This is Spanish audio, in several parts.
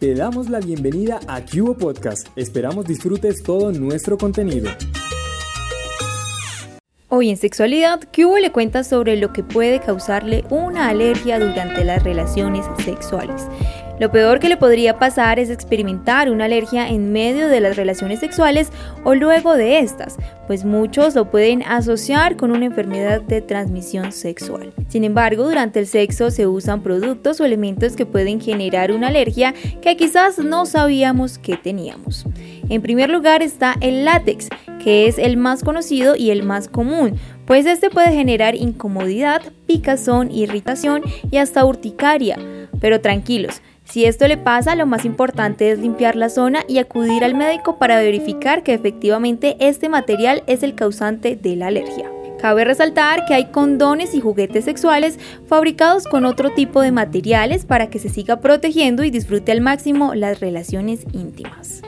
Te damos la bienvenida a Cubo Podcast. Esperamos disfrutes todo nuestro contenido. Hoy en Sexualidad, Cubo le cuenta sobre lo que puede causarle una alergia durante las relaciones sexuales. Lo peor que le podría pasar es experimentar una alergia en medio de las relaciones sexuales o luego de estas, pues muchos lo pueden asociar con una enfermedad de transmisión sexual. Sin embargo, durante el sexo se usan productos o elementos que pueden generar una alergia que quizás no sabíamos que teníamos. En primer lugar está el látex, que es el más conocido y el más común, pues este puede generar incomodidad, picazón, irritación y hasta urticaria. Pero tranquilos, si esto le pasa, lo más importante es limpiar la zona y acudir al médico para verificar que efectivamente este material es el causante de la alergia. Cabe resaltar que hay condones y juguetes sexuales fabricados con otro tipo de materiales para que se siga protegiendo y disfrute al máximo las relaciones íntimas.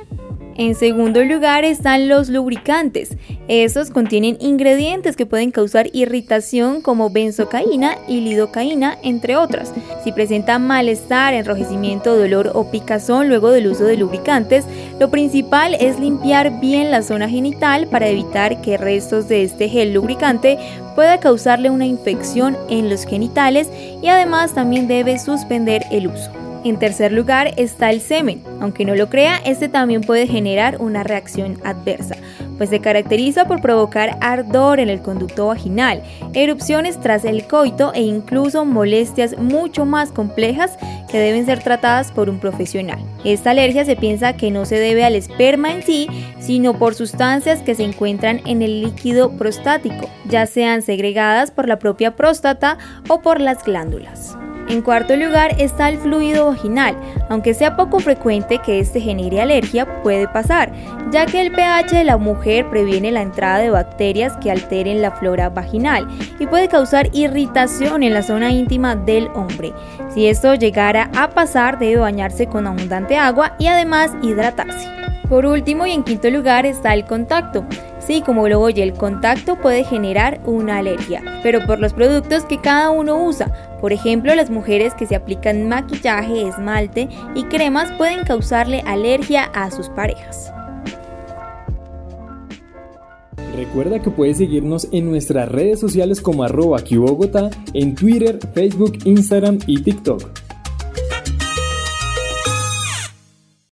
En segundo lugar están los lubricantes. Estos contienen ingredientes que pueden causar irritación como benzocaína y lidocaína, entre otras. Si presenta malestar, enrojecimiento, dolor o picazón luego del uso de lubricantes, lo principal es limpiar bien la zona genital para evitar que restos de este gel lubricante pueda causarle una infección en los genitales y además también debe suspender el uso. En tercer lugar está el semen. Aunque no lo crea, este también puede generar una reacción adversa, pues se caracteriza por provocar ardor en el conducto vaginal, erupciones tras el coito e incluso molestias mucho más complejas que deben ser tratadas por un profesional. Esta alergia se piensa que no se debe al esperma en sí, sino por sustancias que se encuentran en el líquido prostático, ya sean segregadas por la propia próstata o por las glándulas. En cuarto lugar está el fluido vaginal. Aunque sea poco frecuente que este genere alergia, puede pasar, ya que el pH de la mujer previene la entrada de bacterias que alteren la flora vaginal y puede causar irritación en la zona íntima del hombre. Si esto llegara a pasar, debe bañarse con abundante agua y además hidratarse. Por último y en quinto lugar está el contacto. Sí, como lo oye, el contacto puede generar una alergia, pero por los productos que cada uno usa. Por ejemplo, las mujeres que se aplican maquillaje, esmalte y cremas pueden causarle alergia a sus parejas. Recuerda que puedes seguirnos en nuestras redes sociales como arroba en Twitter, Facebook, Instagram y TikTok.